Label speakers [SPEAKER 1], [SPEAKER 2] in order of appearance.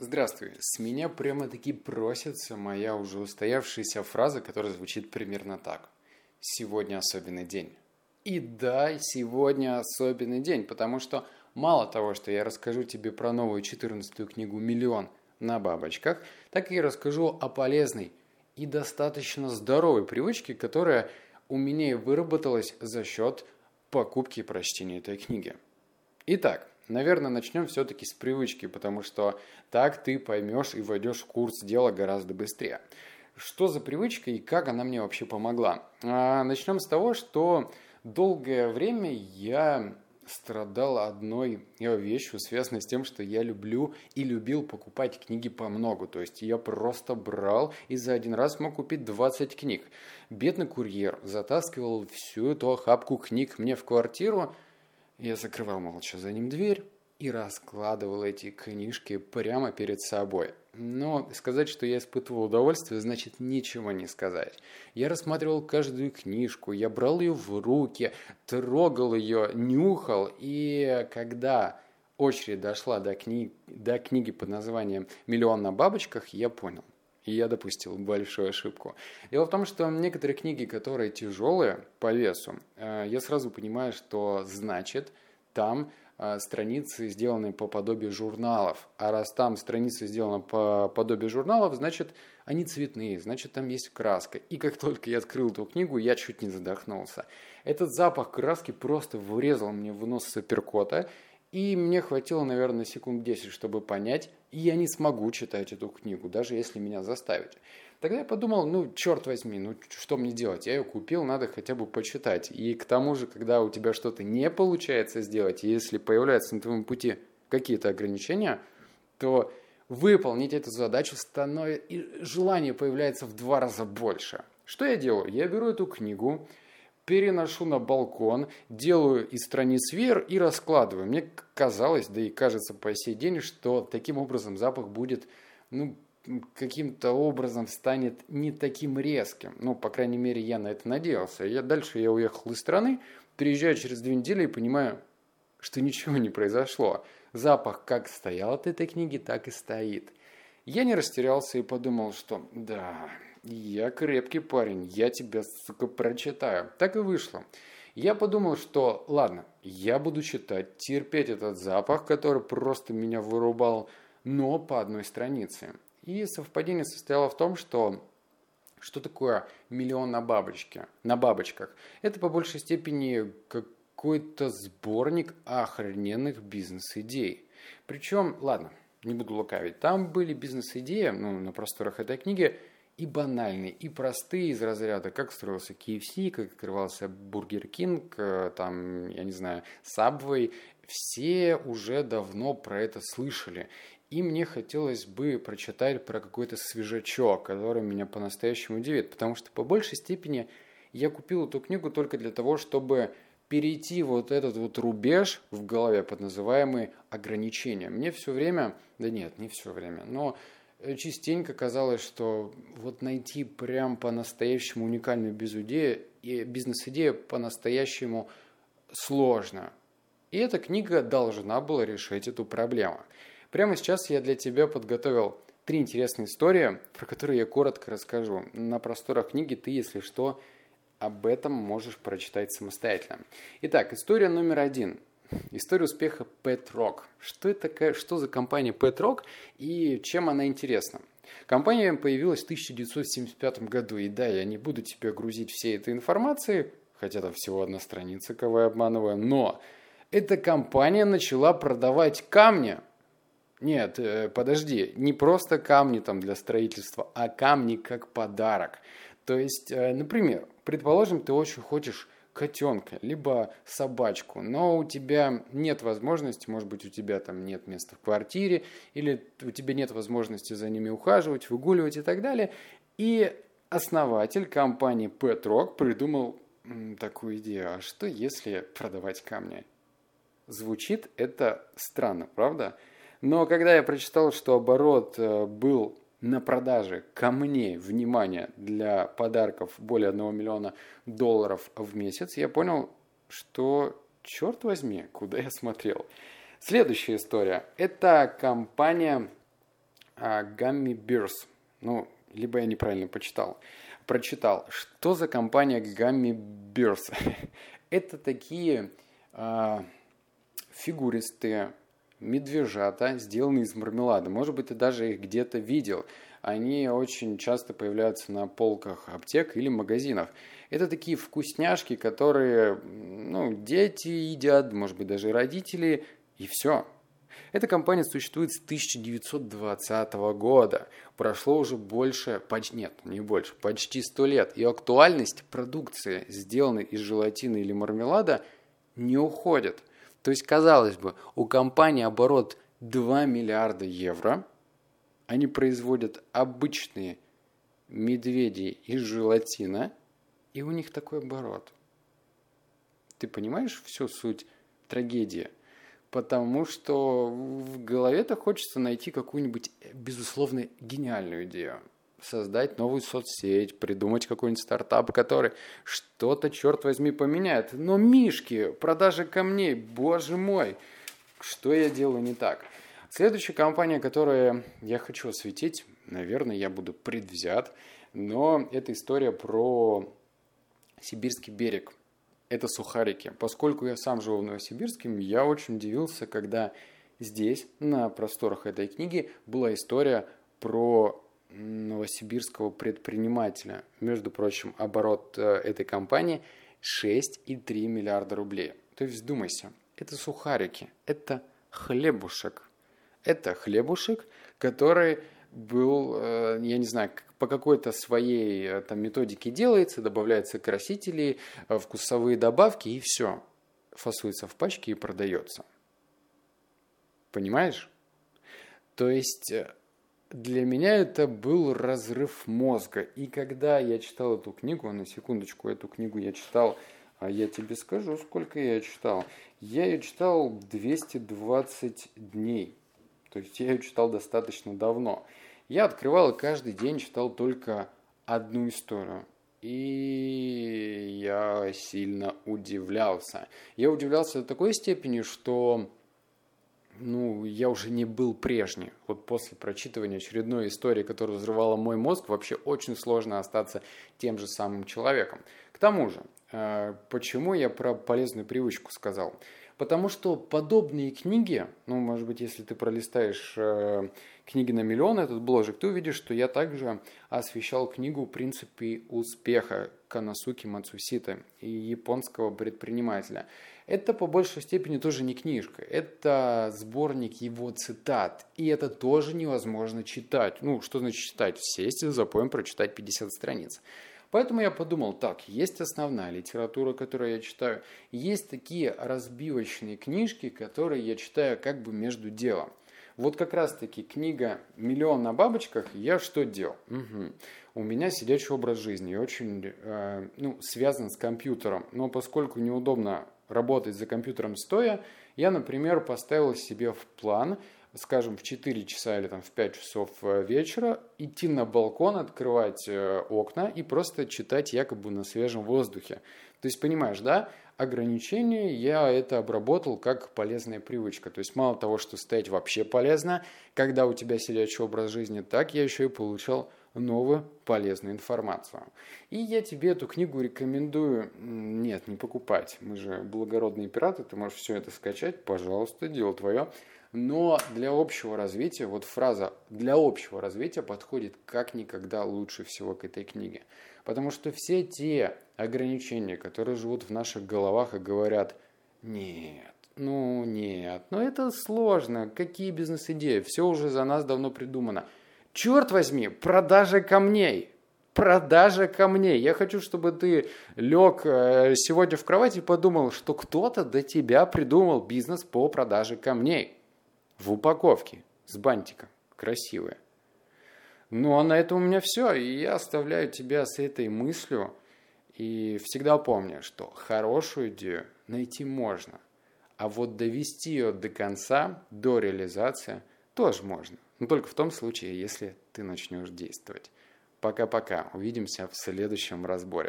[SPEAKER 1] Здравствуй. С меня прямо-таки просится моя уже устоявшаяся фраза, которая звучит примерно так. Сегодня особенный день. И да, сегодня особенный день, потому что мало того, что я расскажу тебе про новую 14-ю книгу «Миллион на бабочках», так и расскажу о полезной и достаточно здоровой привычке, которая у меня и выработалась за счет покупки и прочтения этой книги. Итак, наверное, начнем все-таки с привычки, потому что так ты поймешь и войдешь в курс дела гораздо быстрее. Что за привычка и как она мне вообще помогла? А, начнем с того, что долгое время я страдал одной вещью, связанной с тем, что я люблю и любил покупать книги по многу. То есть я просто брал и за один раз мог купить 20 книг. Бедный курьер затаскивал всю эту охапку книг мне в квартиру. Я закрывал молча за ним дверь и раскладывал эти книжки прямо перед собой. Но сказать, что я испытывал удовольствие, значит ничего не сказать. Я рассматривал каждую книжку, я брал ее в руки, трогал ее, нюхал, и когда очередь дошла до, кни... до книги под названием «Миллион на бабочках», я понял. И я допустил большую ошибку. Дело в том, что некоторые книги, которые тяжелые по весу, э, я сразу понимаю, что значит там а, страницы, сделанные по подобию журналов. А раз там страницы сделаны по подобию журналов, значит, они цветные, значит, там есть краска. И как только я открыл эту книгу, я чуть не задохнулся. Этот запах краски просто врезал мне в нос суперкота, и мне хватило, наверное, секунд 10, чтобы понять, и я не смогу читать эту книгу, даже если меня заставить. Тогда я подумал, ну, черт возьми, ну, что мне делать? Я ее купил, надо хотя бы почитать. И к тому же, когда у тебя что-то не получается сделать, если появляются на твоем пути какие-то ограничения, то выполнить эту задачу становится, и желание появляется в два раза больше. Что я делаю? Я беру эту книгу, переношу на балкон, делаю из страниц веер и раскладываю. Мне казалось, да и кажется по сей день, что таким образом запах будет ну, каким-то образом станет не таким резким. Ну, по крайней мере, я на это надеялся. Я, дальше я уехал из страны, приезжаю через две недели и понимаю, что ничего не произошло. Запах как стоял от этой книги, так и стоит. Я не растерялся и подумал, что да, я крепкий парень, я тебя, сука, прочитаю. Так и вышло. Я подумал, что ладно, я буду читать, терпеть этот запах, который просто меня вырубал, но по одной странице. И совпадение состояло в том, что что такое миллион на бабочке, на бабочках? Это по большей степени какой-то сборник охрененных бизнес-идей. Причем, ладно, не буду лукавить, там были бизнес-идеи, ну, на просторах этой книги, и банальные, и простые из разряда, как строился KFC, как открывался Burger King, э, там, я не знаю, Subway, все уже давно про это слышали. И мне хотелось бы прочитать про какой-то свежачок, который меня по-настоящему удивит, потому что по большей степени я купил эту книгу только для того, чтобы перейти вот этот вот рубеж в голове под называемые ограничения. Мне все время, да нет, не все время, но частенько казалось, что вот найти прям по-настоящему уникальную бизнес-идею по-настоящему сложно. И эта книга должна была решить эту проблему. Прямо сейчас я для тебя подготовил три интересные истории, про которые я коротко расскажу. На просторах книги ты, если что, об этом можешь прочитать самостоятельно. Итак, история номер один. История успеха Pet Rock. Что это такая, что за компания Pet Rock и чем она интересна? Компания появилась в 1975 году, и да, я не буду тебя грузить всей этой информацией, хотя там всего одна страница, кого я обманываю, но эта компания начала продавать камни нет, э, подожди, не просто камни там для строительства, а камни как подарок. То есть, э, например, предположим, ты очень хочешь котенка, либо собачку, но у тебя нет возможности, может быть, у тебя там нет места в квартире, или у тебя нет возможности за ними ухаживать, выгуливать и так далее. И основатель компании Pet Rock придумал такую идею, а что если продавать камни? Звучит это странно, правда? Но когда я прочитал, что оборот э, был на продаже камней, внимание, для подарков более 1 миллиона долларов в месяц, я понял, что, черт возьми, куда я смотрел. Следующая история. Это компания а, Gummy Bears. Ну, либо я неправильно почитал. Прочитал. Что за компания Gummy Bears? Это такие а, фигуристые медвежата, сделанные из мармелада. Может быть, ты даже их где-то видел. Они очень часто появляются на полках аптек или магазинов. Это такие вкусняшки, которые ну, дети едят, может быть, даже родители, и все. Эта компания существует с 1920 года. Прошло уже больше, почти, нет, не больше, почти 100 лет. И актуальность продукции, сделанной из желатина или мармелада, не уходит. То есть, казалось бы, у компании оборот 2 миллиарда евро. Они производят обычные медведи из желатина, и у них такой оборот. Ты понимаешь всю суть трагедии? Потому что в голове-то хочется найти какую-нибудь, безусловно, гениальную идею создать новую соцсеть, придумать какой-нибудь стартап, который что-то, черт возьми, поменяет. Но мишки, продажи камней, боже мой, что я делаю не так? Следующая компания, которую я хочу осветить, наверное, я буду предвзят, но это история про Сибирский берег. Это сухарики. Поскольку я сам живу в Новосибирске, я очень удивился, когда здесь, на просторах этой книги, была история про новосибирского предпринимателя. Между прочим, оборот э, этой компании 6,3 миллиарда рублей. То есть, вдумайся, это сухарики, это хлебушек. Это хлебушек, который был, э, я не знаю, по какой-то своей э, там, методике делается, добавляются красители, вкусовые добавки и все. Фасуется в пачке и продается. Понимаешь? То есть для меня это был разрыв мозга. И когда я читал эту книгу, на секундочку, эту книгу я читал, а я тебе скажу, сколько я читал. Я ее читал 220 дней. То есть я ее читал достаточно давно. Я открывал и каждый день читал только одну историю. И я сильно удивлялся. Я удивлялся до такой степени, что ну, я уже не был прежний. Вот после прочитывания очередной истории, которая взрывала мой мозг, вообще очень сложно остаться тем же самым человеком. К тому же, э, почему я про полезную привычку сказал? Потому что подобные книги, ну, может быть, если ты пролистаешь э, книги на миллион, этот бложек, ты увидишь, что я также освещал книгу «Принципы успеха» Канасуки Мацусита и японского предпринимателя. Это по большей степени тоже не книжка, это сборник его цитат, и это тоже невозможно читать. Ну, что значит читать? Сесть и запоем прочитать 50 страниц. Поэтому я подумал, так, есть основная литература, которую я читаю, есть такие разбивочные книжки, которые я читаю как бы между делом. Вот как раз-таки книга «Миллион на бабочках» я что делал? Угу. У меня сидячий образ жизни, очень э, ну, связан с компьютером, но поскольку неудобно работать за компьютером стоя, я, например, поставил себе в план, скажем, в 4 часа или там, в 5 часов э, вечера идти на балкон, открывать э, окна и просто читать якобы на свежем воздухе. То есть, понимаешь, да, ограничения я это обработал как полезная привычка. То есть, мало того, что стоять вообще полезно, когда у тебя сидячий образ жизни, так я еще и получал новую полезную информацию. И я тебе эту книгу рекомендую, нет, не покупать. Мы же благородные пираты, ты можешь все это скачать, пожалуйста, дело твое. Но для общего развития, вот фраза «для общего развития» подходит как никогда лучше всего к этой книге. Потому что все те ограничения, которые живут в наших головах и говорят «нет, ну нет, ну это сложно, какие бизнес-идеи, все уже за нас давно придумано». Черт возьми, продажа камней. Продажа камней. Я хочу, чтобы ты лег э, сегодня в кровати и подумал, что кто-то до тебя придумал бизнес по продаже камней. В упаковке, с бантиком. Красивая. Ну, а на этом у меня все. И я оставляю тебя с этой мыслью. И всегда помни, что хорошую идею найти можно. А вот довести ее до конца, до реализации, тоже можно. Но только в том случае, если ты начнешь действовать. Пока-пока. Увидимся в следующем разборе.